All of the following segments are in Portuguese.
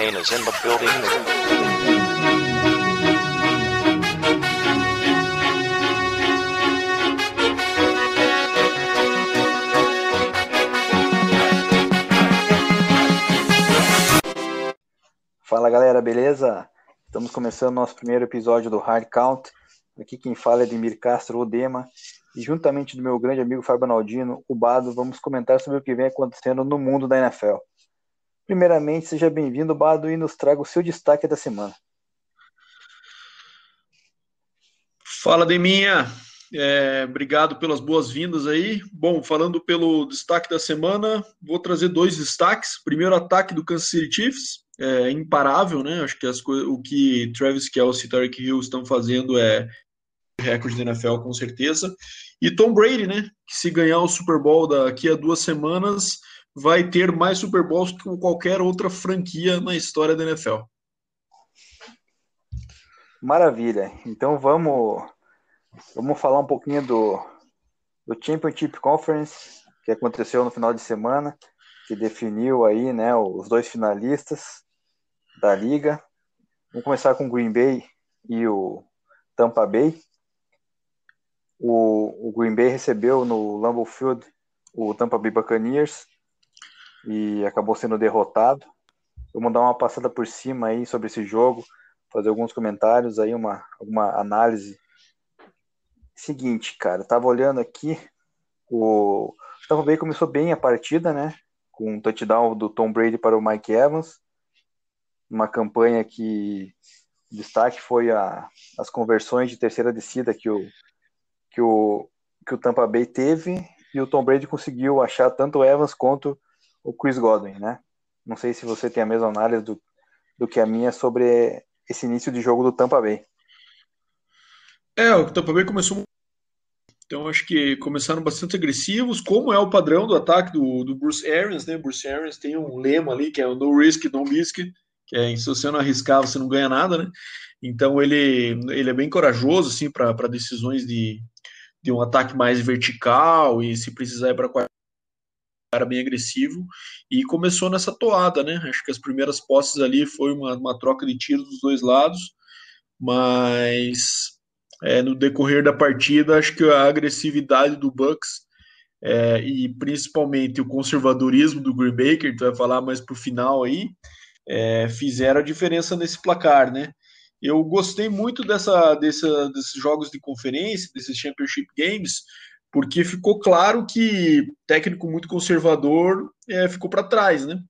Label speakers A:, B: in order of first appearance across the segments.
A: Kane is in the building.
B: Fala galera, beleza? Estamos começando nosso primeiro episódio do Hard Count. Aqui quem fala é Demir Castro Odema. E juntamente do meu grande amigo Fábio Naldino, o Bado, vamos comentar sobre o que vem acontecendo no mundo da NFL. Primeiramente, seja bem-vindo, Bado, e nos traga o seu destaque da semana.
C: Fala, Deminha. É, obrigado pelas boas-vindas aí. Bom, falando pelo destaque da semana, vou trazer dois destaques. Primeiro, ataque do Kansas City Chiefs, é imparável, né? Acho que as o que Travis Kelce e Tarek Hill estão fazendo é recorde da NFL com certeza. E Tom Brady, né? Que se ganhar o Super Bowl daqui a duas semanas, vai ter mais Super Bowls que qualquer outra franquia na história da NFL.
B: Maravilha. Então vamos vamos falar um pouquinho do, do Championship Conference que aconteceu no final de semana, que definiu aí, né, os dois finalistas da liga. Vamos começar com o Green Bay e o Tampa Bay. O, o Green Bay recebeu no Lambeau Field o Tampa Bay Buccaneers e acabou sendo derrotado. Vamos dar uma passada por cima aí sobre esse jogo, fazer alguns comentários aí, uma, alguma análise. Seguinte, cara, tava olhando aqui, o Tampa Bay começou bem a partida, né? Com um touchdown do Tom Brady para o Mike Evans uma campanha que destaque foi a, as conversões de terceira descida que o, que, o, que o Tampa Bay teve e o Tom Brady conseguiu achar tanto o Evans quanto o Chris Godwin, né? Não sei se você tem a mesma análise do, do que a minha sobre esse início de jogo do Tampa Bay.
C: É, o Tampa Bay começou então acho que começaram bastante agressivos, como é o padrão do ataque do, do Bruce Arians, né? Bruce Arians tem um lema ali que é o no risk, no biscuit, que é, se você não arriscar, você não ganha nada, né? Então ele, ele é bem corajoso, assim, para decisões de, de um ataque mais vertical e se precisar ir para era bem agressivo e começou nessa toada, né? Acho que as primeiras posses ali foi uma, uma troca de tiros dos dois lados, mas é, no decorrer da partida, acho que a agressividade do Bucks é, e principalmente o conservadorismo do Green Bay, que gente vai falar mais pro final aí, é, fizeram a diferença nesse placar, né? Eu gostei muito dessa, dessa, desses jogos de conferência, desses Championship Games, porque ficou claro que técnico muito conservador é, ficou para trás, né?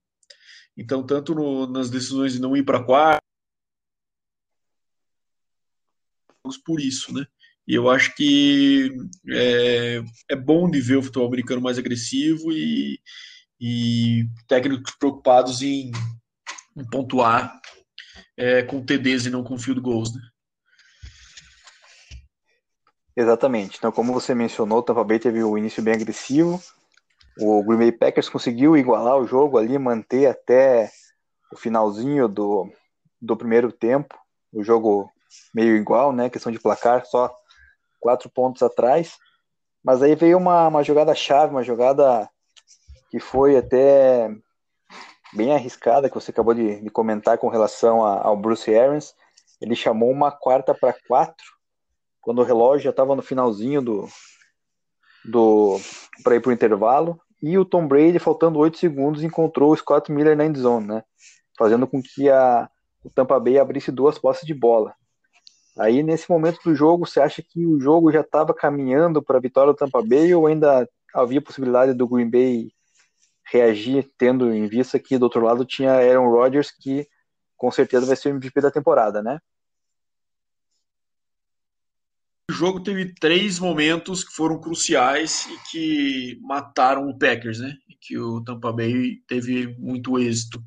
C: Então, tanto no, nas decisões de não ir para quarto, por isso, né? E eu acho que é, é bom de ver o futebol americano mais agressivo e, e técnicos preocupados em em pontuar é, com TDs e não com field goals, né?
B: Exatamente. Então, como você mencionou, o Tampa Bay teve um início bem agressivo. O Green Bay Packers conseguiu igualar o jogo ali, manter até o finalzinho do, do primeiro tempo. O jogo meio igual, né? Questão de placar, só quatro pontos atrás. Mas aí veio uma, uma jogada chave, uma jogada que foi até bem arriscada que você acabou de, de comentar com relação a, ao Bruce Arians. Ele chamou uma quarta para quatro, quando o relógio já estava no finalzinho do, do para ir para o intervalo. E o Tom Brady, faltando oito segundos, encontrou o Scott Miller na endzone, né? Fazendo com que a, o Tampa Bay abrisse duas posses de bola. Aí, nesse momento do jogo, você acha que o jogo já estava caminhando para a vitória do Tampa Bay ou ainda havia possibilidade do Green Bay reagir, tendo em vista que do outro lado tinha Aaron Rodgers, que com certeza vai ser o MVP da temporada, né?
C: O jogo teve três momentos que foram cruciais e que mataram o Packers, né? Que o Tampa Bay teve muito êxito,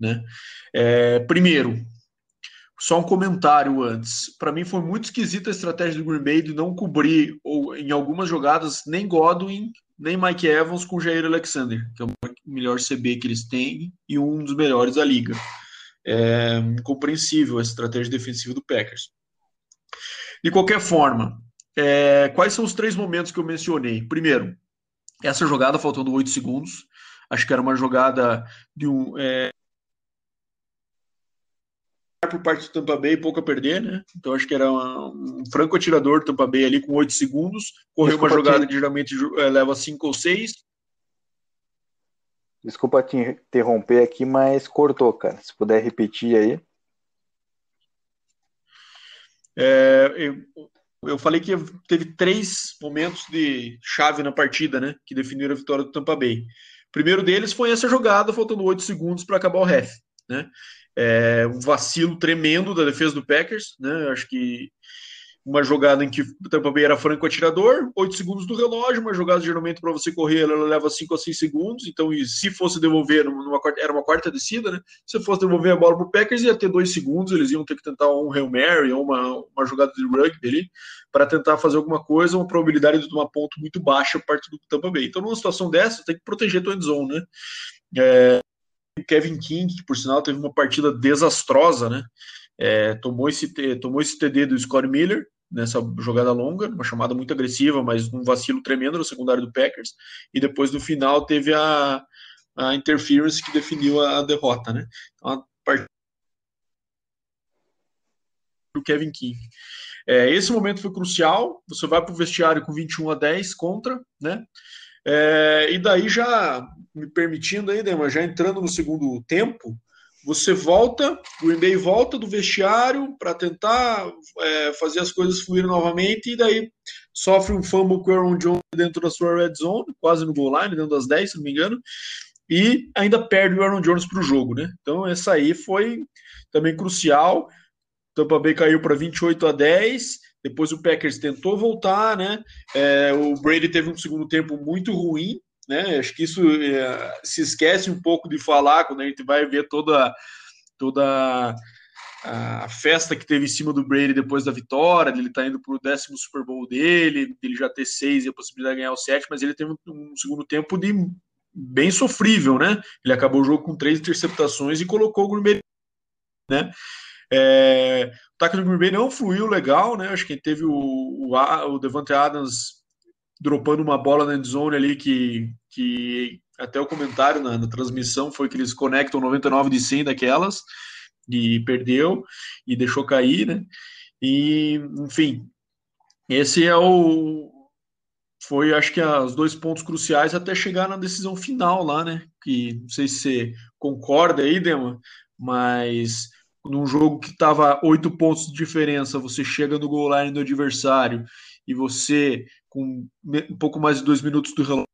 C: né? É, primeiro, só um comentário antes. Para mim foi muito esquisita a estratégia do Green Bay de não cobrir ou em algumas jogadas nem Godwin nem Mike Evans com Jair Alexander, que é o melhor CB que eles têm e um dos melhores da liga. É incompreensível a estratégia defensiva do Packers. De qualquer forma, é, quais são os três momentos que eu mencionei? Primeiro, essa jogada faltando oito segundos. Acho que era uma jogada de um. É, por parte do Tampa Bay, pouco a perder, né? Então acho que era um, um franco atirador do Tampa Bay ali com 8 segundos. Correu Desculpa uma jogada te... que geralmente é, leva 5 ou 6.
B: Desculpa te interromper aqui, mas cortou, cara. Se puder repetir aí.
C: É, eu, eu falei que teve três momentos de chave na partida, né? Que definiram a vitória do Tampa Bay. O primeiro deles foi essa jogada, faltando 8 segundos para acabar o ref, né? É, um vacilo tremendo da defesa do Packers, né? Acho que uma jogada em que o Tampa Bay era franco atirador, 8 segundos do relógio, uma jogada geralmente para você correr, ela leva 5 a 6 segundos, então se fosse devolver, numa, era uma quarta descida, né? Se fosse devolver a bola para o Packers, ia ter 2 segundos, eles iam ter que tentar um Hail Mary ou uma, uma jogada de rugby ali, para tentar fazer alguma coisa, uma probabilidade de tomar ponto muito baixa parte do Tampa Bay. Então, numa situação dessa, tem que proteger a zone, né? É, Kevin King, que por sinal teve uma partida desastrosa, né? É, tomou, esse, tomou esse TD do Scott Miller, nessa jogada longa, uma chamada muito agressiva, mas um vacilo tremendo no secundário do Packers, e depois no final teve a, a interference que definiu a, derrota, né? Então, a Kevin King. É, esse momento foi crucial, você vai para o vestiário com 21 a 10 contra, né? É, e daí já me permitindo aí, Dema, já entrando no segundo tempo, você volta, o Green Bay volta do vestiário para tentar é, fazer as coisas fluírem novamente, e daí sofre um fumble com o Aaron Jones dentro da sua red zone, quase no goal line, dentro das 10, se não me engano, e ainda perde o Aaron Jones para o jogo, né? Então essa aí foi também crucial. Tampa Bay caiu para 28 a 10. Depois o Packers tentou voltar, né? É, o Brady teve um segundo tempo muito ruim, né? Acho que isso é, se esquece um pouco de falar quando a gente vai ver toda toda a festa que teve em cima do Brady depois da vitória, ele tá indo pro décimo Super Bowl dele, ele já ter seis e a possibilidade de ganhar o sétimo, mas ele teve um segundo tempo de bem sofrível, né? Ele acabou o jogo com três interceptações e colocou o Green Bay, né? É, o ataque do Green Bay não fluiu legal, né? Acho que teve o, o, o Devante Adams dropando uma bola na endzone ali que, que até o comentário na, na, transmissão foi que eles conectam 99 de 100 daquelas e perdeu e deixou cair, né? E, enfim, esse é o foi acho que os dois pontos cruciais até chegar na decisão final lá, né? Que não sei se você concorda aí, Dema, mas num jogo que estava oito pontos de diferença, você chega no goal line do adversário e você com um pouco mais de dois minutos do relógio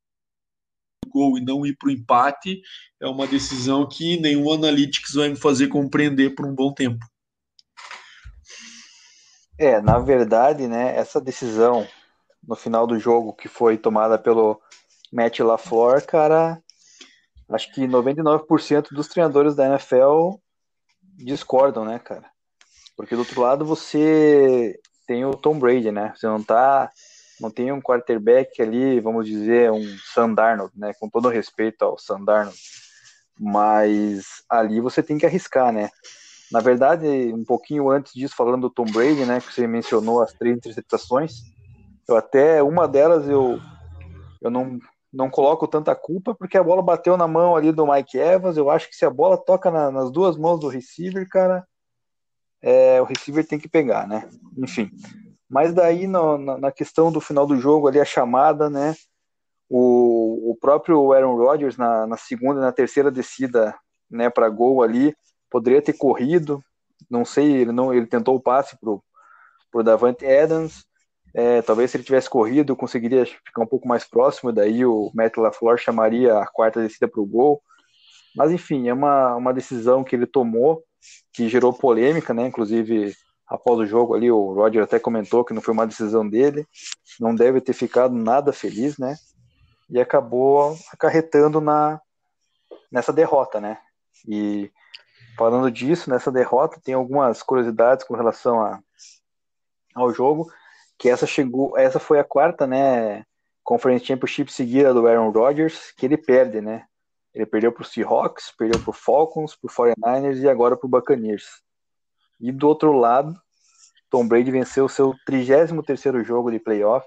C: gol e não ir para o empate é uma decisão que nenhum analytics vai me fazer compreender por um bom tempo.
B: É, na verdade, né, essa decisão no final do jogo que foi tomada pelo Matt LaFleur, cara, acho que 99% dos treinadores da NFL discordam, né, cara? Porque do outro lado você tem o Tom Brady, né? Você não tá não tem um quarterback ali, vamos dizer, um Sandarno, né? Com todo respeito ao Sandarno, mas ali você tem que arriscar, né? Na verdade, um pouquinho antes disso, falando do Tom Brady, né? Que você mencionou as três interceptações, eu até uma delas eu eu não não coloco tanta culpa porque a bola bateu na mão ali do Mike Evans. Eu acho que se a bola toca na, nas duas mãos do receiver, cara, é, o receiver tem que pegar, né? Enfim, mas daí no, na, na, questão do final do jogo ali, a chamada, né? O, o próprio Aaron Rodgers na, na segunda e na terceira descida né, para gol ali, poderia ter corrido. Não sei, ele não ele tentou o passe pro, pro Davante Adams. É, talvez se ele tivesse corrido, conseguiria ficar um pouco mais próximo, daí o Matt LaFleur chamaria a quarta descida para o gol. Mas enfim, é uma, uma decisão que ele tomou, que gerou polêmica, né? Inclusive após o jogo ali, o Roger até comentou que não foi uma decisão dele, não deve ter ficado nada feliz, né? E acabou acarretando na nessa derrota, né? E falando disso, nessa derrota, tem algumas curiosidades com relação a, ao jogo, que essa chegou, essa foi a quarta, né, Conference Championship seguida do Aaron Rodgers, que ele perde, né? Ele perdeu para o Seahawks, perdeu para o Falcons, para o 49ers e agora para o Buccaneers. E do outro lado, Tom Brady venceu seu 33º jogo de playoff,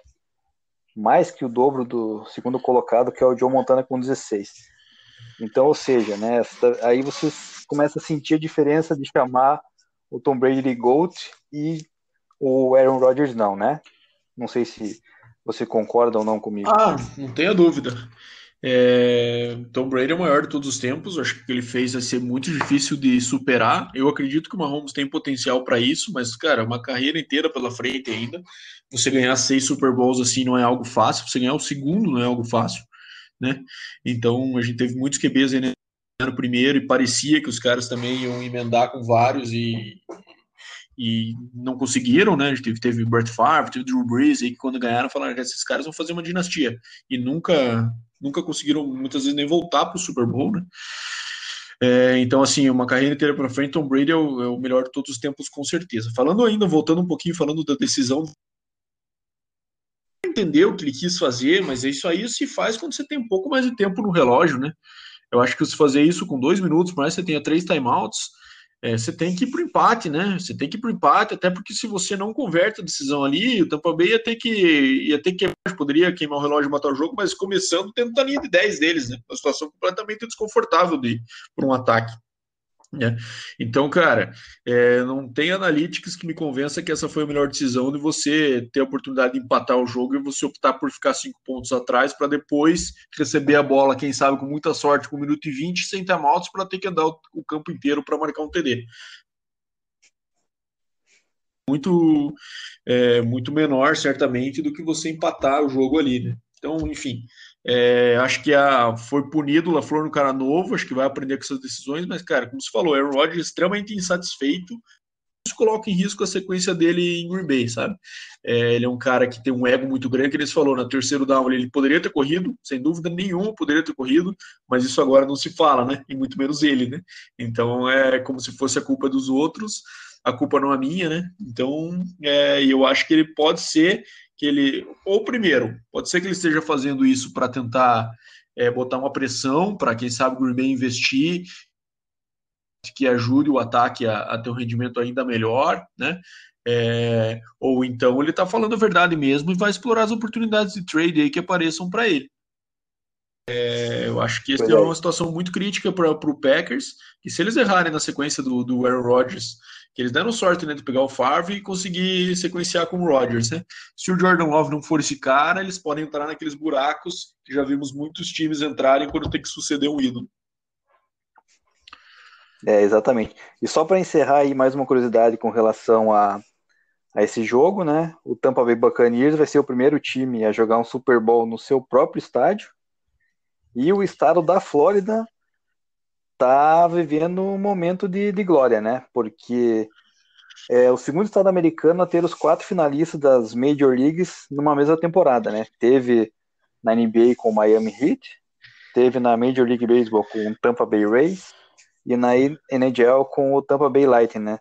B: mais que o dobro do segundo colocado, que é o Joe Montana com 16. Então, ou seja, né, aí você começa a sentir a diferença de chamar o Tom Brady de GOAT e o Aaron Rodgers não, né? Não sei se você concorda ou não comigo.
C: Ah, não tenha dúvida. É, Tom Brady é o maior de todos os tempos. Acho que o que ele fez vai ser muito difícil de superar. Eu acredito que o Mahomes tem potencial para isso, mas, cara, uma carreira inteira pela frente ainda. Você ganhar seis Super Bowls assim não é algo fácil. Você ganhar o segundo não é algo fácil, né? Então a gente teve muitos QBs aí no primeiro e parecia que os caras também iam emendar com vários e e não conseguiram, né? A gente teve, teve Bert Favre, teve Drew Brees, que quando ganharam falaram que esses caras vão fazer uma dinastia. E nunca, nunca conseguiram, muitas vezes, nem voltar para o Super Bowl, né? É, então, assim, uma carreira inteira para frente, Tom Brady é o, é o, melhor de todos os tempos, com certeza. Falando ainda, voltando um pouquinho, falando da decisão. Entender o que ele quis fazer, mas isso aí se faz quando você tem um pouco mais de tempo no relógio, né? Eu acho que se fazer isso com dois minutos, mais você tenha três timeouts, é, você tem que ir para o empate, né? Você tem que ir para o empate, até porque se você não converte a decisão ali, o Tampa Bay ia ter que ia ter que poderia queimar o relógio e matar o jogo, mas começando tendo a linha de 10 deles, né? Uma situação completamente desconfortável de para um ataque. Né? Então, cara, é, não tem analytics que me convença que essa foi a melhor decisão de você ter a oportunidade de empatar o jogo e você optar por ficar cinco pontos atrás para depois receber a bola, quem sabe com muita sorte, com um minuto e vinte, sem timeouts, para ter que andar o, o campo inteiro para marcar um TD. Muito, é, muito menor, certamente, do que você empatar o jogo ali, né? Então, enfim, é, acho que a, foi punido o LaFleur no cara novo, acho que vai aprender com essas decisões, mas, cara, como você falou, Aaron Rodgers extremamente insatisfeito, isso coloca em risco a sequência dele em Green Bay, sabe? É, ele é um cara que tem um ego muito grande, que eles falou, na terceiro down ele poderia ter corrido, sem dúvida nenhuma poderia ter corrido, mas isso agora não se fala, né? E muito menos ele, né? Então é como se fosse a culpa dos outros, a culpa não é minha, né? Então é, eu acho que ele pode ser que ele, ou primeiro, pode ser que ele esteja fazendo isso para tentar é, botar uma pressão para quem sabe o Green Bay investir, que ajude o ataque a, a ter um rendimento ainda melhor, né? É, ou então ele está falando a verdade mesmo e vai explorar as oportunidades de trade aí que apareçam para ele. É, eu acho que essa é uma situação muito crítica para o Packers, e se eles errarem na sequência do, do Aaron Rodgers que eles deram sorte né, de pegar o Favre e conseguir sequenciar com o Rodgers. Né? Se o Jordan Love não for esse cara, eles podem entrar naqueles buracos que já vimos muitos times entrarem quando tem que suceder um ídolo.
B: É, exatamente. E só para encerrar aí mais uma curiosidade com relação a, a esse jogo, né? O Tampa Bay Buccaneers vai ser o primeiro time a jogar um Super Bowl no seu próprio estádio. E o estado da Flórida tá vivendo um momento de, de glória, né? Porque é o segundo estado americano a ter os quatro finalistas das Major Leagues numa mesma temporada, né? Teve na NBA com o Miami Heat, teve na Major League Baseball com o Tampa Bay Rays e na NHL com o Tampa Bay Lightning, né?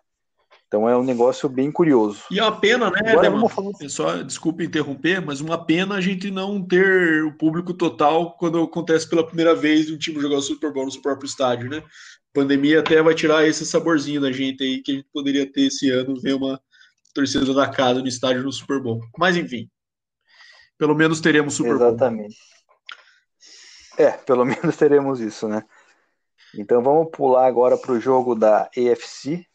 B: Então é um negócio bem curioso.
C: E é uma pena, né, Agora, Falar... Só, desculpe interromper, mas uma pena a gente não ter o público total quando acontece pela primeira vez um time jogar o Super Bowl no seu próprio estádio, né? A pandemia até vai tirar esse saborzinho da gente aí que a gente poderia ter esse ano, ver uma torcida da casa no estádio no Super Bowl. Mas enfim, pelo menos teremos Super
B: Bowl. Exatamente. É, pelo menos teremos isso, né? Então vamos pular agora para o jogo da AFC,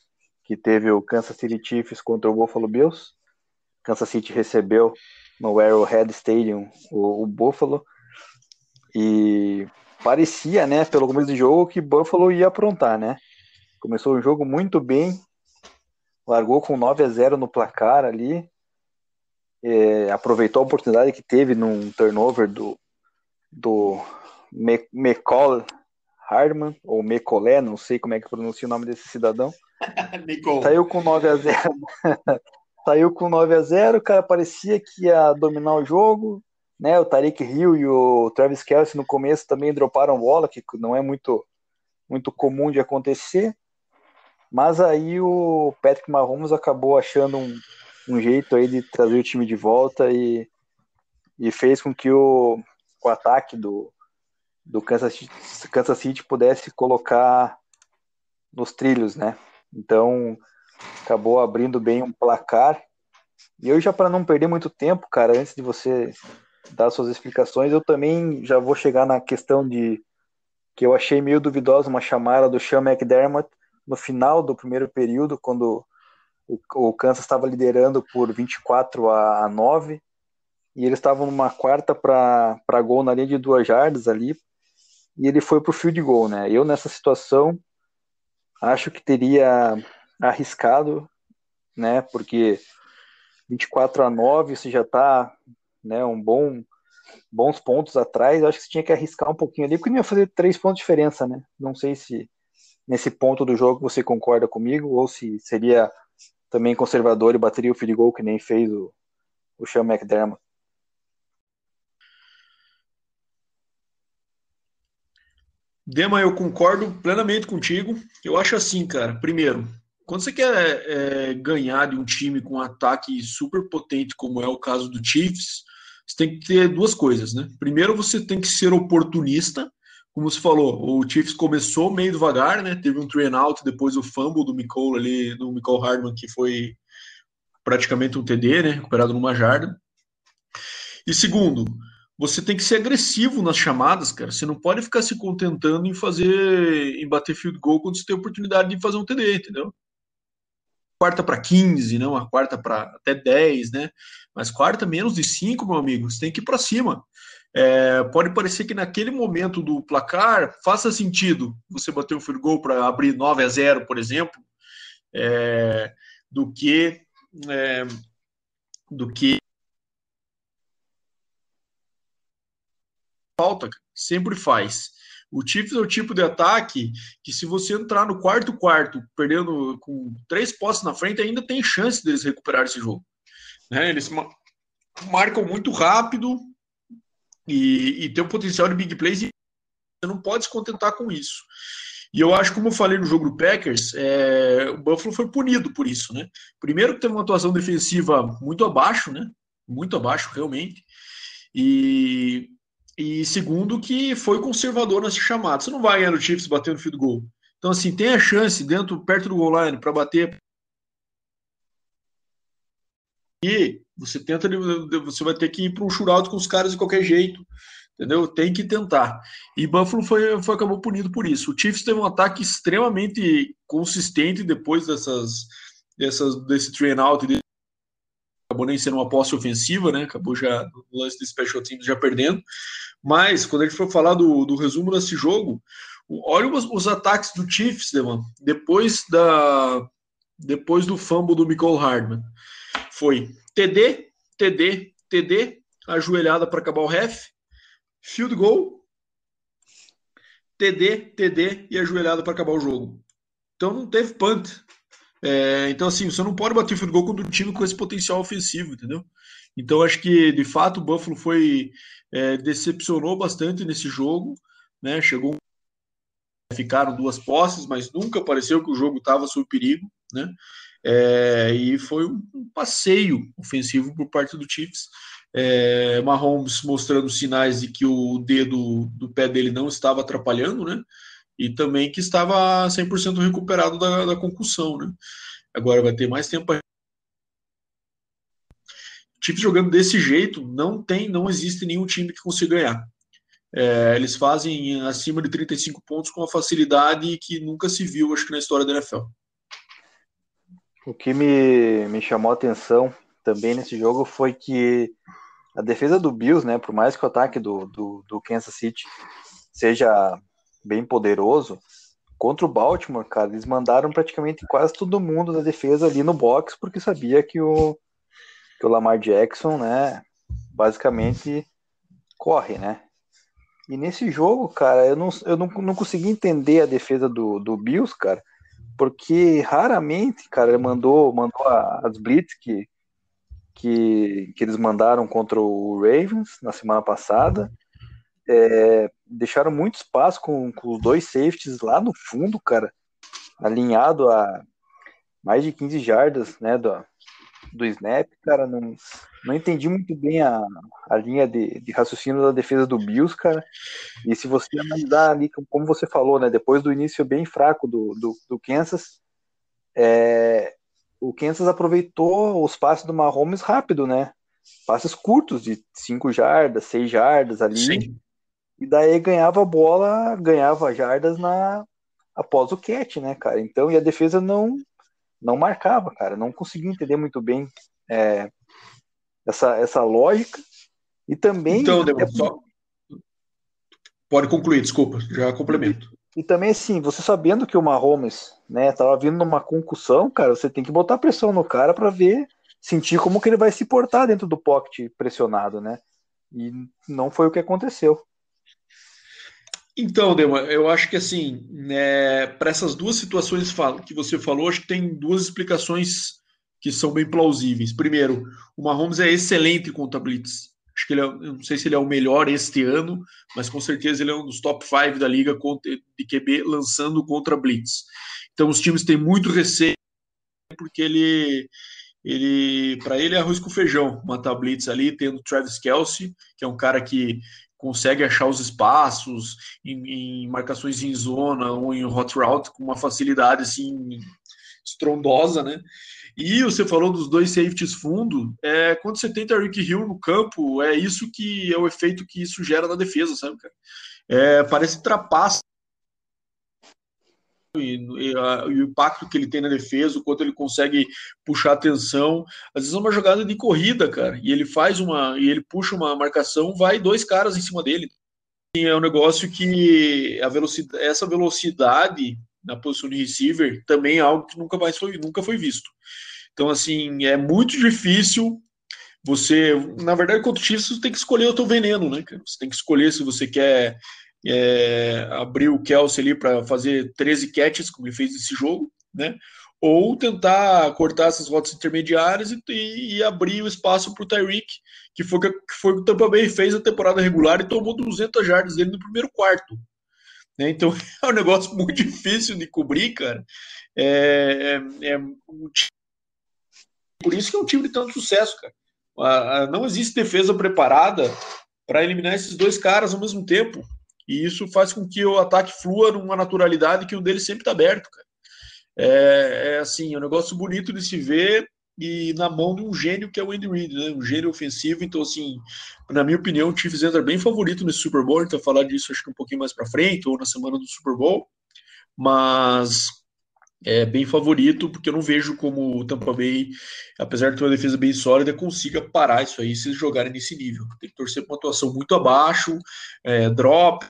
B: que teve o Kansas City Chiefs contra o Buffalo Bills. Kansas City recebeu no Arrowhead Stadium o, o Buffalo e parecia, né, pelo começo do jogo, que Buffalo ia aprontar, né? Começou o jogo muito bem, largou com 9 a 0 no placar ali, é, aproveitou a oportunidade que teve num turnover do, do McCall Hardman, ou Mecolé, não sei como é que pronuncia o nome desse cidadão. Saiu com 9 a 0 Saiu com 9 a 0 o cara parecia que ia dominar o jogo, né? O Tariq Hill e o Travis Kelsey no começo também droparam bola, que não é muito, muito comum de acontecer. Mas aí o Patrick Mahomes acabou achando um, um jeito aí de trazer o time de volta e, e fez com que o, o ataque do, do Kansas City, Kansas City pudesse colocar nos trilhos, né? Então, acabou abrindo bem um placar. E eu já para não perder muito tempo, cara, antes de você dar suas explicações, eu também já vou chegar na questão de que eu achei meio duvidosa uma chamada do Sean McDermott no final do primeiro período, quando o, Kansas estava liderando por 24 a, a 9, e eles estavam numa quarta para gol na linha de duas jardas ali, e ele foi para o field goal, né? Eu nessa situação acho que teria arriscado, né? Porque 24 a 9 você já está né, um bom bons pontos atrás, acho que você tinha que arriscar um pouquinho ali, porque não ia fazer três pontos de diferença, né? Não sei se nesse ponto do jogo você concorda comigo, ou se seria também conservador e bateria o field goal que nem fez o, o Sean McDermott.
C: Dema, eu concordo plenamente contigo. Eu acho assim, cara. Primeiro, quando você quer é, ganhar de um time com um ataque super potente, como é o caso do Chiefs, você tem que ter duas coisas, né? Primeiro, você tem que ser oportunista. Como você falou, o Chiefs começou meio devagar, né? Teve um train out, depois o fumble do Nicole ali, do Nicole Hardman, que foi praticamente um TD, né? Recuperado numa jarda. E segundo, você tem que ser agressivo nas chamadas, cara. Você não pode ficar se contentando em fazer, em bater field goal quando você tem a oportunidade de fazer um TD, entendeu? Quarta para 15, não, a quarta para até 10, né? Mas quarta menos de 5, meu amigo, você tem que ir para cima. É, pode parecer que naquele momento do placar faça sentido você bater um field goal para abrir 9 a 0, por exemplo, é, do que é, do que falta, sempre faz. O Chiefs é o tipo de ataque que se você entrar no quarto quarto, perdendo com três postes na frente, ainda tem chance deles recuperar esse jogo. Né? Eles marcam muito rápido e, e tem um potencial de big plays e você não pode se contentar com isso. E eu acho, como eu falei no jogo do Packers, é, o Buffalo foi punido por isso, né? Primeiro que teve uma atuação defensiva muito abaixo, né? Muito abaixo, realmente. E, e segundo que foi conservador nessa chamada. Você não vai ganhar no Chiefs batendo field goal. Então, assim, tem a chance dentro, perto do goal line, para bater e você tenta, você vai ter que ir para um shootout com os caras de qualquer jeito, entendeu? Tem que tentar. E Buffalo foi, foi acabou punido por isso. O Chiefs teve um ataque extremamente consistente depois dessas, dessas desse train out, de, acabou nem sendo uma posse ofensiva, né? Acabou já no lance de special teams já perdendo. Mas quando a gente for falar do, do resumo desse jogo, olha os, os ataques do Chiefs, Devan, depois da depois do fumble do Michael Hardman foi TD, TD, TD, ajoelhada para acabar o ref, field goal, TD, TD e ajoelhada para acabar o jogo. Então não teve punt. É, então, assim, você não pode bater field goal contra um time com esse potencial ofensivo, entendeu? Então, acho que, de fato, o Buffalo foi é, decepcionou bastante nesse jogo, né? Chegou ficaram duas posses, mas nunca pareceu que o jogo estava sob perigo, né? É, e foi um passeio ofensivo por parte do Chiefs. É, Mahomes mostrando sinais de que o dedo do pé dele não estava atrapalhando, né? E também que estava 100% recuperado da, da concussão, né? Agora vai ter mais tempo. Chiefs jogando desse jeito, não tem, não existe nenhum time que consiga ganhar. É, eles fazem acima de 35 pontos com uma facilidade que nunca se viu, acho que na história da NFL.
B: O que me, me chamou a atenção também nesse jogo foi que a defesa do Bills, né, por mais que o ataque do, do, do Kansas City seja bem poderoso, contra o Baltimore, cara, eles mandaram praticamente quase todo mundo da defesa ali no box, porque sabia que o, que o Lamar Jackson, né, basicamente corre, né? E nesse jogo, cara, eu não, eu não, não consegui entender a defesa do, do Bills, cara, porque raramente, cara, ele mandou, mandou as blitz que, que, que eles mandaram contra o Ravens na semana passada. É, deixaram muito espaço com, com os dois safeties lá no fundo, cara, alinhado a mais de 15 jardas, né, do, do snap, cara, não, não entendi muito bem a, a linha de, de raciocínio da defesa do Bills, cara. E se você analisar ali, como você falou, né, depois do início bem fraco do, do, do Kansas, é, o Kansas aproveitou os passes do Mahomes rápido, né? Passes curtos, de 5 jardas, 6 jardas ali. Sim. E daí ganhava a bola, ganhava jardas na, após o catch, né, cara? Então, e a defesa não não marcava, cara, não conseguia entender muito bem é, essa, essa lógica. E também.
C: Então, é... só... Pode concluir, desculpa, já complemento.
B: E também, assim, você sabendo que o Mahomes, né, tava vindo numa concussão, cara, você tem que botar pressão no cara para ver, sentir como que ele vai se portar dentro do pocket pressionado, né? E não foi o que aconteceu.
C: Então, Dema, eu acho que assim, né, para essas duas situações que você falou, acho que tem duas explicações que são bem plausíveis. Primeiro, o Mahomes é excelente contra blitz. Acho que ele é, eu não sei se ele é o melhor este ano, mas com certeza ele é um dos top 5 da liga de QB lançando contra blitz. Então os times têm muito receio porque ele ele para ele é arroz com feijão matar blitz ali, tendo Travis Kelsey, que é um cara que consegue achar os espaços em, em, marcações em zona ou em hot route com uma facilidade assim estrondosa, né? E você falou dos dois safeties fundo, é, quando você tem Rick Hill no campo, é isso que é o efeito que isso gera na defesa, sabe, cara? É, parece trapaça e, e, a, e, o impacto que ele tem na defesa, o quanto ele consegue puxar atenção. Às vezes é uma jogada de corrida, cara, e ele faz uma, e ele puxa uma marcação, vai dois caras em cima dele. E é um negócio que a velocidade, essa velocidade na posição de receiver também é algo que nunca mais foi, nunca foi visto. Então, assim, é muito difícil você, na verdade, contra o Chiefs, você tem que escolher o teu veneno, né? Você tem que escolher se você quer é, abrir o Kelsey ali para fazer 13 catches, como ele fez nesse jogo, né? Ou tentar cortar essas rotas intermediárias e, e, e abrir o espaço para o Tyreek, que foi, que foi o que o Tampa Bay fez na temporada regular e tomou 200 jardas dele no primeiro quarto. Né? Então é um negócio muito difícil de cobrir, cara. É, é, é um por isso que é um time de tanto sucesso, cara. Não existe defesa preparada para eliminar esses dois caras ao mesmo tempo. E isso faz com que o ataque flua numa naturalidade que o dele sempre está aberto, cara. É, é, assim, é um negócio bonito de se ver e na mão de um gênio que é o Andy Reid, né? Um gênio ofensivo. Então, assim, na minha opinião, o Chiefs entra bem favorito nesse Super Bowl. Então, falar disso acho que um pouquinho mais para frente ou na semana do Super Bowl. Mas é bem favorito, porque eu não vejo como o Tampa Bay, apesar de ter uma defesa bem sólida, consiga parar isso aí se eles jogarem nesse nível. Tem que torcer para uma atuação muito abaixo, é, drop,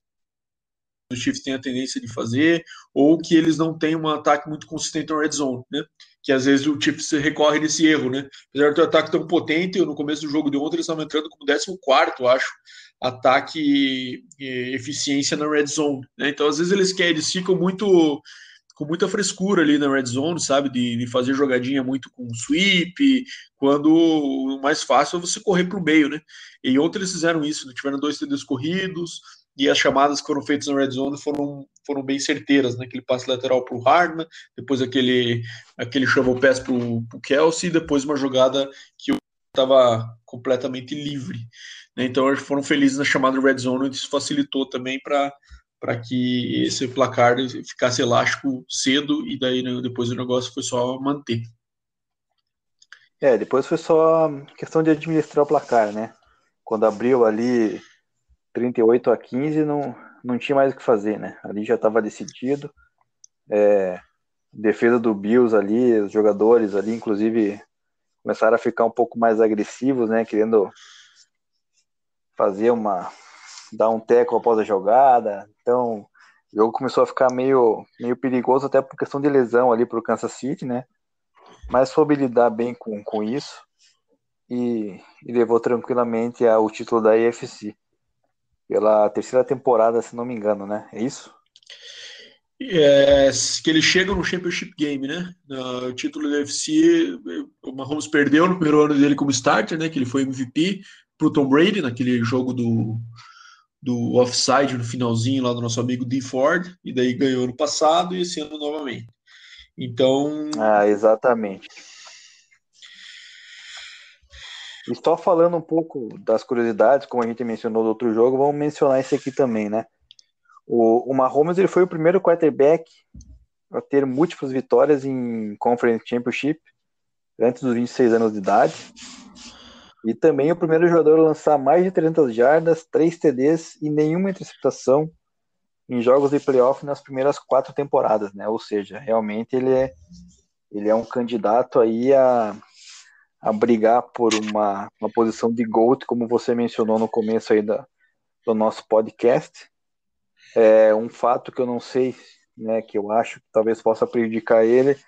C: os Chiefs têm a tendência de fazer, ou que eles não têm um ataque muito consistente no red zone, né? Que às vezes o Chiefs recorre nesse erro, né? Apesar de ter um ataque tão potente, no começo do jogo de ontem eles estavam entrando como 14, acho, ataque e eficiência na red zone, né? Então às vezes eles querem, eles ficam muito com muita frescura ali na red zone, sabe? De, de, fazer jogadinha muito com sweep, quando o mais fácil é você correr para o meio, né? E ontem eles fizeram isso, né? tiveram dois TDs corridos e as chamadas que foram feitas na red zone foram, foram bem certeiras, né? Aquele passe lateral para o Hardman, depois aquele, aquele shovel pass para o Kelsey, depois uma jogada que estava completamente livre. Né? Então eles foram felizes na chamada red zone, e isso facilitou também para para que esse placar ficasse elástico cedo e daí né, depois o negócio foi só manter.
B: É, depois foi só questão de administrar o placar, né? Quando abriu ali 38 a 15, não, não tinha mais o que fazer, né? Ali já estava decidido. É, defesa do Bills ali, os jogadores ali, inclusive, começaram a ficar um pouco mais agressivos, né? Querendo fazer uma, dar um teco após a jogada. Então, o jogo começou a ficar meio, meio perigoso, até por questão de lesão ali para o Kansas City, né? Mas soube lidar bem com, com isso e, e levou tranquilamente ao título da EFC pela terceira temporada, se não me engano, né? É isso?
C: É, que ele chega no Championship Game, né? O título da UFC, o Mahomes perdeu no primeiro ano dele como starter, né? Que ele foi MVP pro Tom Brady naquele jogo do, do offside no finalzinho lá do nosso amigo D Ford, e daí ganhou no passado e esse ano novamente. Então.
B: Ah, exatamente. E só falando um pouco das curiosidades, como a gente mencionou do outro jogo, vamos mencionar esse aqui também, né? O, o Mahomes ele foi o primeiro quarterback a ter múltiplas vitórias em Conference Championship antes dos 26 anos de idade. E também o primeiro jogador a lançar mais de 300 jardas, 3 TDs e nenhuma interceptação em jogos de playoff nas primeiras quatro temporadas, né? Ou seja, realmente ele é, ele é um candidato aí a, a brigar por uma, uma posição de GOAT, como você mencionou no começo aí da, do nosso podcast. É um fato que eu não sei, né, que eu acho que talvez possa prejudicar ele,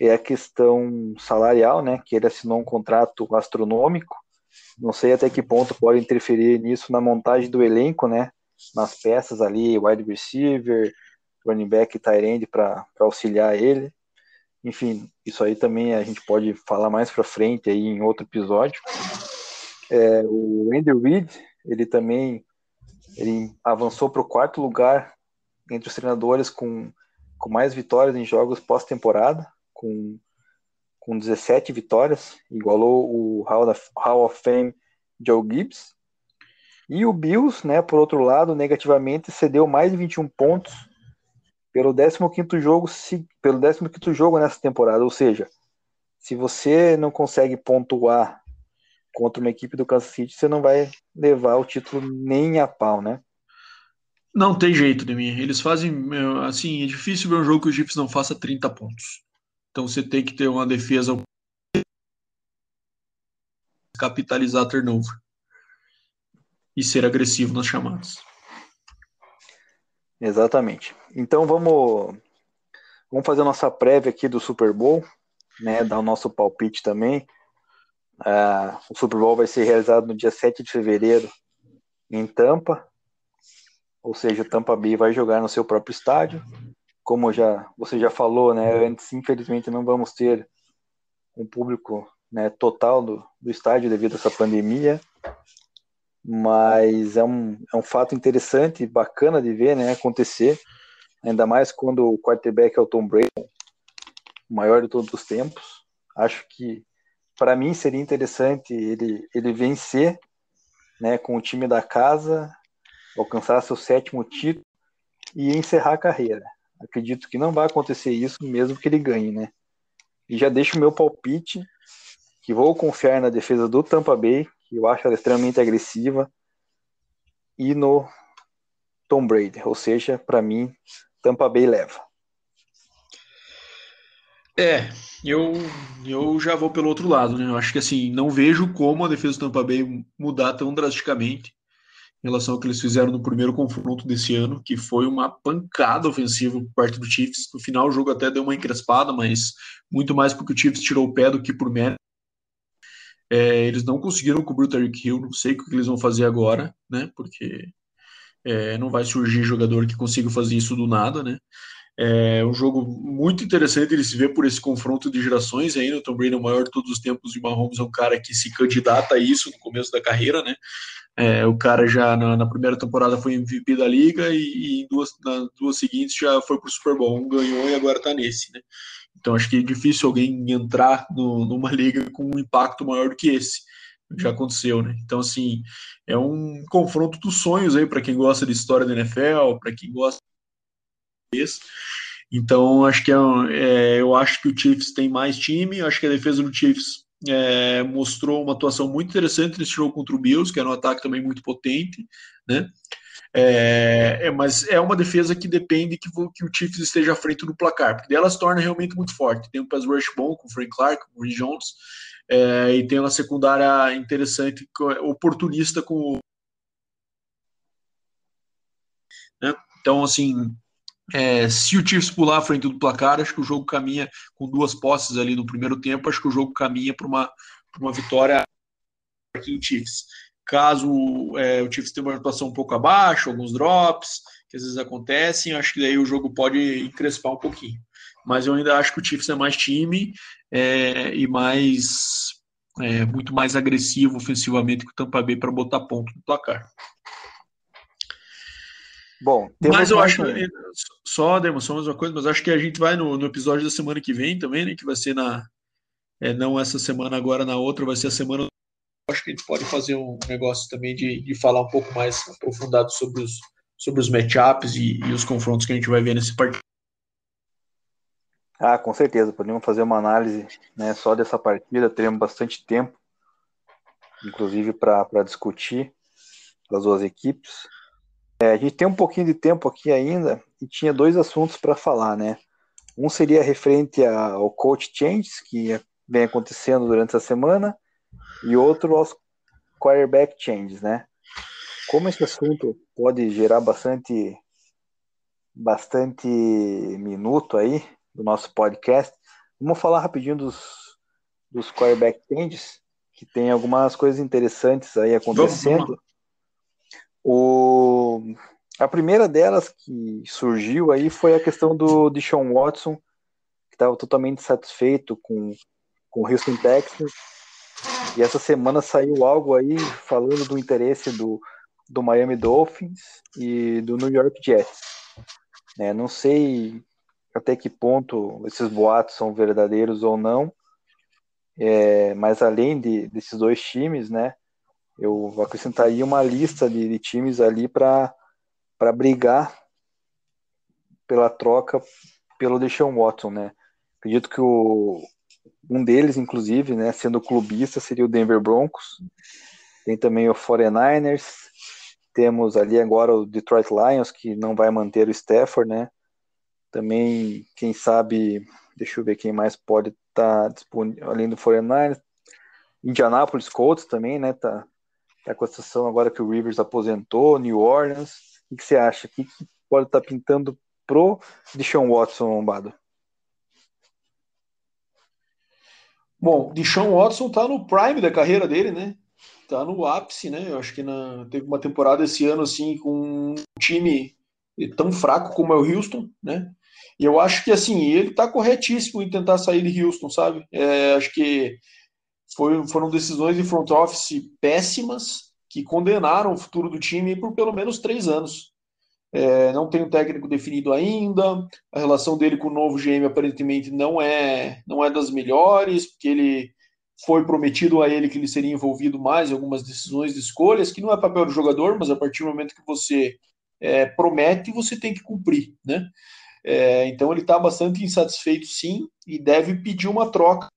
B: é a questão salarial, né, que ele assinou um contrato astronômico. Não sei até que ponto pode interferir nisso na montagem do elenco, né, nas peças ali, wide receiver, running back e tight end para auxiliar ele. Enfim, isso aí também a gente pode falar mais para frente aí em outro episódio. É, o Andy Reid, ele também ele avançou para o quarto lugar entre os treinadores com, com mais vitórias em jogos pós-temporada, com, com 17 vitórias, igualou o Hall of, Fame Joe Gibbs. E o Bills, né, por outro lado, negativamente cedeu mais de 21 pontos pelo 15º jogo, pelo 15º jogo nessa temporada, ou seja, se você não consegue pontuar contra uma equipe do Kansas City, você não vai levar o título nem a pau, né?
C: Não tem jeito de mim. Eles fazem, assim, é difícil ver um jogo que o Chiefs não faça 30 pontos. Então você tem que ter uma defesa capitalizar turnover e ser agressivo nas chamadas.
B: Exatamente. Então vamos vamos fazer a nossa prévia aqui do Super Bowl, né, dar o nosso palpite também. Uh, o Super Bowl vai ser realizado no dia 7 de fevereiro em Tampa, ou seja, o Tampa Bay vai jogar no seu próprio estádio. Como já você já falou, né, antes infelizmente não vamos ter um público né, total do, do estádio devido a essa pandemia, mas é um, é um fato interessante, bacana de ver né, acontecer, ainda mais quando o quarterback é o Tom Brady, o maior de todos os tempos. Acho que para mim seria interessante ele, ele vencer né, com o time da casa, alcançar seu sétimo título e encerrar a carreira. Acredito que não vai acontecer isso mesmo que ele ganhe, né? E já deixo o meu palpite que vou confiar na defesa do Tampa Bay, que eu acho ela extremamente agressiva, e no Tom Brady, ou seja, para mim, Tampa Bay leva.
C: É, eu, eu já vou pelo outro lado, né? Eu acho que assim, não vejo como a defesa do Tampa Bay mudar tão drasticamente em relação ao que eles fizeram no primeiro confronto desse ano, que foi uma pancada ofensiva por parte do Chiefs. No final o jogo até deu uma encrespada, mas muito mais porque o Chiefs tirou o pé do que por mérito. É, eles não conseguiram cobrir o Tyreek Hill, não sei o que eles vão fazer agora, né? Porque é, não vai surgir jogador que consiga fazer isso do nada, né? É um jogo muito interessante ele se vê por esse confronto de gerações ainda. O Tom Brady é o maior de todos os tempos e o Mahomes é um cara que se candidata a isso no começo da carreira, né? É, o cara já na, na, primeira temporada foi MVP da liga e, e em duas, nas duas seguintes já foi pro Super Bowl, um ganhou e agora tá nesse, né? Então acho que é difícil alguém entrar no, numa liga com um impacto maior do que esse. Já aconteceu, né? Então, assim, é um confronto dos sonhos aí para quem gosta de história da NFL, para quem gosta então, acho que é, é, eu acho que o Chiefs tem mais time, acho que a defesa do Chiefs é, mostrou uma atuação muito interessante nesse jogo contra o Bills, que era um ataque também muito potente, né? É, é, mas é uma defesa que depende que, que, o Chiefs esteja à frente do placar, porque dela se torna realmente muito forte. Tem um pass rush bom com o Frank Clark, com o Jones, é, e tem uma secundária interessante, oportunista com o. Né? Então, assim, é, se o Chiefs pular à frente do placar, acho que o jogo caminha com duas posses ali no primeiro tempo, acho que o jogo caminha para uma, uma vitória aqui em Chiefs. Caso é, o Chiefs tenha uma atuação um pouco abaixo, alguns drops, que às vezes acontecem, acho que daí o jogo pode encrespar um pouquinho. Mas eu ainda acho que o Chiefs é mais time é, e mais é, muito mais agressivo ofensivamente que o Tampa Bay para botar ponto no placar.
B: Bom,
C: mas eu acho, que só Demos, só mais uma coisa, mas acho que a gente vai no, no, episódio da semana que vem também, né? Que vai ser na. É, não essa semana agora, na outra, vai ser a semana. Acho que a gente pode fazer um negócio também de, de falar um pouco mais aprofundado sobre os, sobre os matchups e, e os confrontos que a gente vai ver nesse partido.
B: Ah, com certeza. Podemos fazer uma análise né, só dessa partida. Teremos bastante tempo, inclusive para discutir as duas equipes. É, a gente tem um pouquinho de tempo aqui ainda e tinha dois assuntos para falar, né? Um seria referente ao coach changes que vem acontecendo durante a semana e outro aos quarterback changes, né? Como esse assunto pode gerar bastante bastante minuto aí do nosso podcast, vamos falar rapidinho dos, dos quarterback changes, que tem algumas coisas interessantes aí acontecendo. Vamos. O, a primeira delas que surgiu aí foi a questão do Deshaun Watson, que estava totalmente satisfeito com, com o Houston Texans. E essa semana saiu algo aí falando do interesse do, do Miami Dolphins e do New York Jets. É, não sei até que ponto esses boatos são verdadeiros ou não, é, mas além de, desses dois times, né, eu acrescentaria uma lista de, de times ali para brigar pela troca pelo Deshaun Watson, né? Acredito que o, um deles, inclusive, né, sendo clubista, seria o Denver Broncos. Tem também o 49ers. Temos ali agora o Detroit Lions, que não vai manter o Stafford, né? Também, quem sabe, deixa eu ver quem mais pode estar tá disponível, além do 49ers. Indianapolis Colts também, né? Tá, a situação agora que o Rivers aposentou, New Orleans. O que, você acha? O que, que pode estar tá pintando pro Deshaun Watson, Lombado?
C: Bom, Deshaun Watson tá no prime da carreira dele, né? Tá no ápice, né? Eu acho que na, teve uma temporada esse ano, assim, com um time tão fraco como é o Houston, né? E eu acho que, assim, ele tá corretíssimo em tentar sair de Houston, sabe? É, acho que foi, foram decisões de front office péssimas que condenaram o futuro do time por pelo menos três anos. É, não tem um técnico definido ainda, a relação dele com o novo GM aparentemente não é, não é das melhores, porque ele foi prometido a ele que ele seria envolvido mais em algumas decisões de escolhas, que não é papel do jogador, mas a partir do momento que você é, promete, você tem que cumprir, né? É, então ele está bastante insatisfeito, sim, e deve pedir uma troca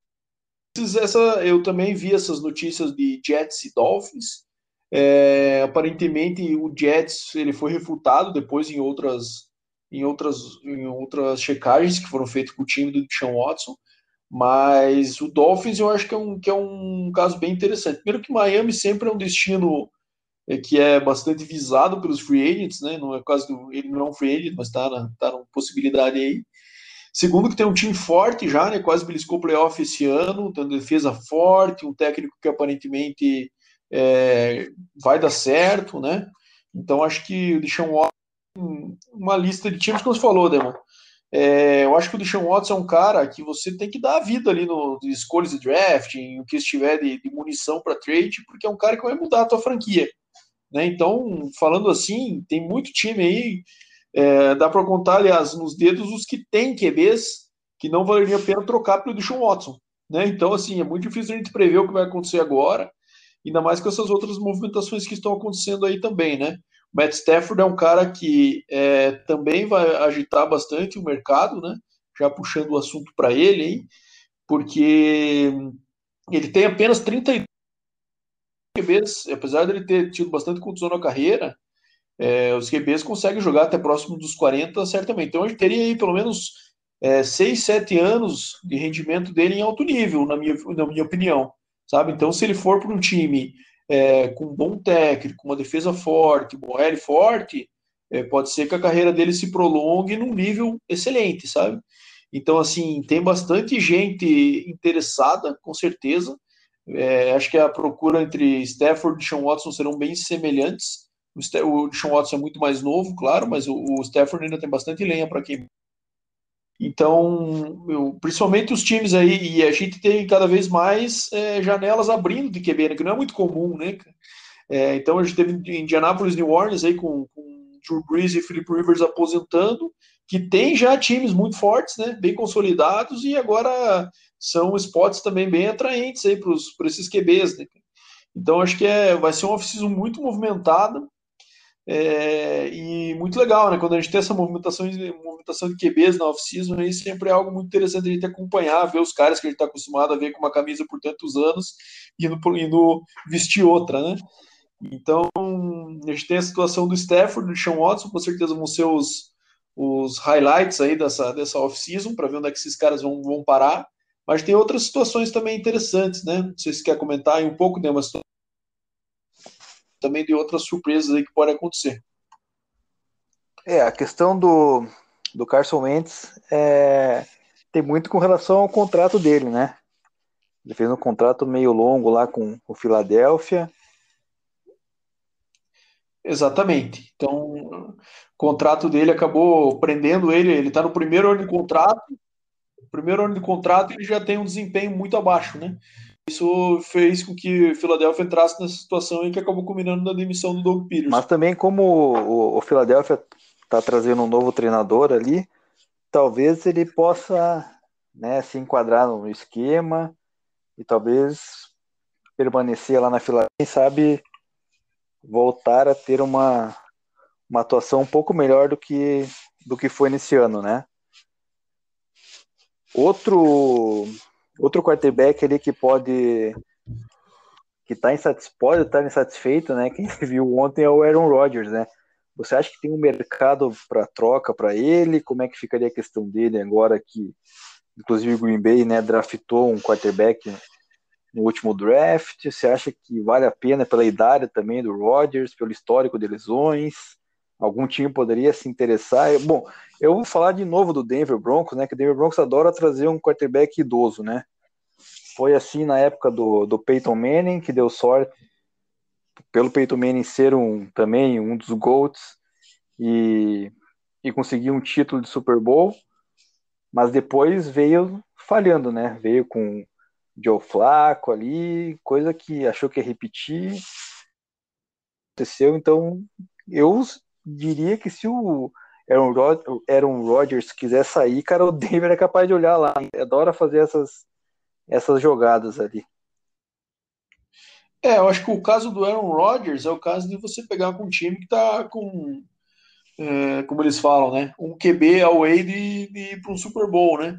C: essa, eu também vi essas notícias de Jets e Dolphins. É, aparentemente o Jets ele foi refutado depois em outras em outras em outras checagens que foram feitas com o time do Sean Watson. Mas o Dolphins eu acho que é um, que é um caso bem interessante. Primeiro que Miami sempre é um destino é, que é bastante visado pelos free agents, né? Não é do, ele não é um free agent, mas está tá na possibilidade aí. Segundo, que tem um time forte já, né? Quase beliscou o playoff esse ano, uma defesa forte, um técnico que aparentemente é, vai dar certo, né? Então acho que o Deshaun uma lista de times, como você falou, Demon. É, eu acho que o Deshaun Watson é um cara que você tem que dar a vida ali no escolhas de draft, em o que estiver de, de munição para trade, porque é um cara que vai mudar a tua franquia. Né? Então, falando assim, tem muito time aí é, dá para contar, aliás, nos dedos os que têm QBs que não valeria a pena trocar pelo Deshaun Watson. Né? Então, assim, é muito difícil a gente prever o que vai acontecer agora, ainda mais com essas outras movimentações que estão acontecendo aí também, né? O Matt Stafford é um cara que é, também vai agitar bastante o mercado, né? Já puxando o assunto para ele, hein? porque ele tem apenas 32 QBs, apesar de ele ter tido bastante condição na carreira, é, os QBs conseguem jogar até próximo dos 40, certamente. Então, gente teria aí pelo menos é, 6, 7 anos de rendimento dele em alto nível, na minha, na minha opinião. Sabe? Então, se ele for para um time é, com um bom técnico, uma defesa forte, um L forte, é, pode ser que a carreira dele se prolongue num nível excelente, sabe? Então, assim, tem bastante gente interessada, com certeza. É, acho que a procura entre Stafford e Sean Watson serão bem semelhantes. O, Sean Watson é muito mais novo, claro, mas o, o Stafford ainda tem bastante lenha para queimar. Então, eu, principalmente os times aí, e a gente tem cada vez mais é, janelas abrindo de QB, né, que não é muito comum, né? É, então a gente teve Indianapolis New Orleans aí com, com Drew Brees e Philip Rivers aposentando, que tem já times muito fortes, né? Bem consolidados, e agora são spots também bem atraentes aí para esses QBs, né? Então acho que é, vai ser uma off-season muito movimentada. É, e muito legal, né? Quando a gente tem essa movimentação movimentação de QBs na off-season, aí sempre é algo muito interessante a gente acompanhar, ver os caras que a gente está acostumado a ver com uma camisa por tantos anos e indo, indo vestir outra, né? Então, a gente tem a situação do Stafford, do Sean Watson, com certeza vão ser os, os highlights aí dessa, dessa off-season, para ver onde é que esses caras vão, vão parar. Mas tem outras situações também interessantes, né? Não sei se quer comentar aí um pouco, né? Mas também de outras surpresas aí que podem acontecer.
B: É, a questão do, do Carson Wentz é, tem muito com relação ao contrato dele, né? Ele fez um contrato meio longo lá com o Philadelphia.
C: Exatamente. Então, o contrato dele acabou prendendo ele. Ele está no primeiro ano de contrato. Primeiro ano de contrato ele já tem um desempenho muito abaixo, né? Isso fez com que Philadelphia entrasse nessa situação em que acabou culminando na demissão do Doug Peters.
B: Mas também como o, o Philadelphia está trazendo um novo treinador ali, talvez ele possa né, se enquadrar no esquema e talvez permanecer lá na Filadélfia, quem sabe voltar a ter uma, uma atuação um pouco melhor do que, do que foi nesse ano, né? Outro, outro quarterback ali que pode que tá insatisfeito, pode estar insatisfeito, né? Quem viu ontem é o Aaron Rodgers, né? Você acha que tem um mercado para troca para ele? Como é que ficaria a questão dele agora que inclusive o Green Bay, né, draftou um quarterback no último draft. Você acha que vale a pena pela idade também do Rodgers, pelo histórico de lesões? Algum time poderia se interessar? Bom, eu vou falar de novo do Denver Broncos, né? Que o Denver Broncos adora trazer um quarterback idoso, né? Foi assim na época do, do Peyton Manning, que deu sorte pelo Peyton Manning ser um também um dos GOATs e, e conseguir um título de Super Bowl mas depois veio falhando, né? Veio com Joe Flaco ali, coisa que achou que ia repetir, aconteceu. Então, eu diria que se o Aaron, Rod Aaron Rodgers quiser sair, cara, o Denver é capaz de olhar lá. Adora fazer essas, essas jogadas ali.
C: É, eu acho que o caso do Aaron Rodgers é o caso de você pegar com um time que tá com é, como eles falam, né? Um QB away de, de ir para um Super Bowl, né?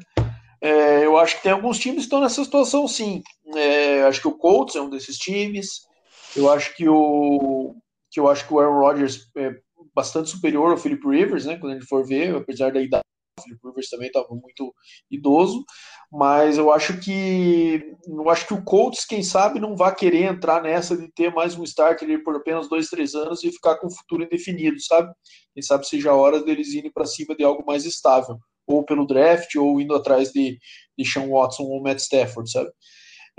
C: É, eu acho que tem alguns times que estão nessa situação, sim. É, acho que o Colts é um desses times. Eu acho que o que eu acho que o Aaron Rodgers é bastante superior ao Philip Rivers, né? Quando gente for ver, apesar da idade, o Philip Rivers também estava muito idoso mas eu acho que eu acho que o Colts, quem sabe, não vai querer entrar nessa de ter mais um starter por apenas dois, três anos e ficar com o futuro indefinido, sabe? Quem sabe seja a hora deles irem para cima de algo mais estável, ou pelo draft, ou indo atrás de, de Sean Watson ou Matt Stafford, sabe?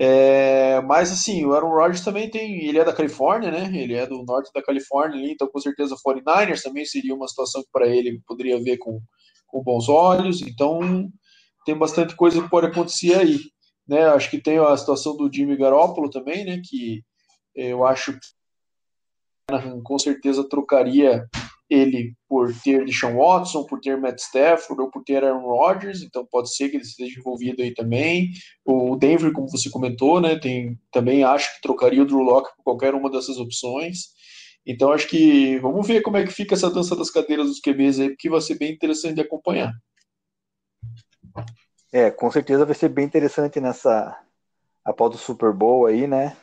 C: É, mas assim, o Aaron Rodgers também tem, ele é da Califórnia, né? Ele é do norte da Califórnia, então com certeza o 49ers também seria uma situação que para ele poderia ver com, com bons olhos. Então, tem bastante coisa que pode acontecer aí. Né? Acho que tem a situação do Jimmy Garoppolo também, né? Que eu acho que com certeza trocaria ele por ter Deshaun Watson, por ter Matt Stafford ou por ter Aaron Rodgers, então pode ser que ele esteja envolvido aí também. O Denver, como você comentou, né, tem, também acho que trocaria o Drew Locke por qualquer uma dessas opções. Então acho que vamos ver como é que fica essa dança das cadeiras dos QBs aí, porque vai ser bem interessante de acompanhar.
B: É, com certeza vai ser bem interessante nessa após o Super Bowl aí, né?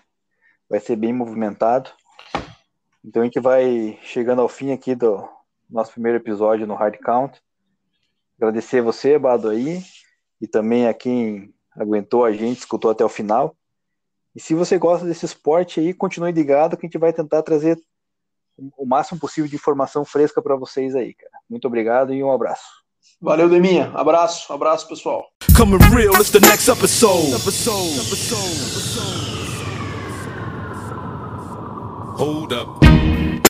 B: Vai ser bem movimentado. Então a gente vai chegando ao fim aqui do nosso primeiro episódio no Hard Count. Agradecer você, Bado, aí, e também a quem aguentou a gente, escutou até o final. E se você gosta desse esporte aí, continue ligado que a gente vai tentar trazer o máximo possível de informação fresca para vocês aí, cara. Muito obrigado e um abraço.
C: Valeu, Deminha. Abraço, abraço, pessoal. Coming real, it's the next episode. episode. Hold up.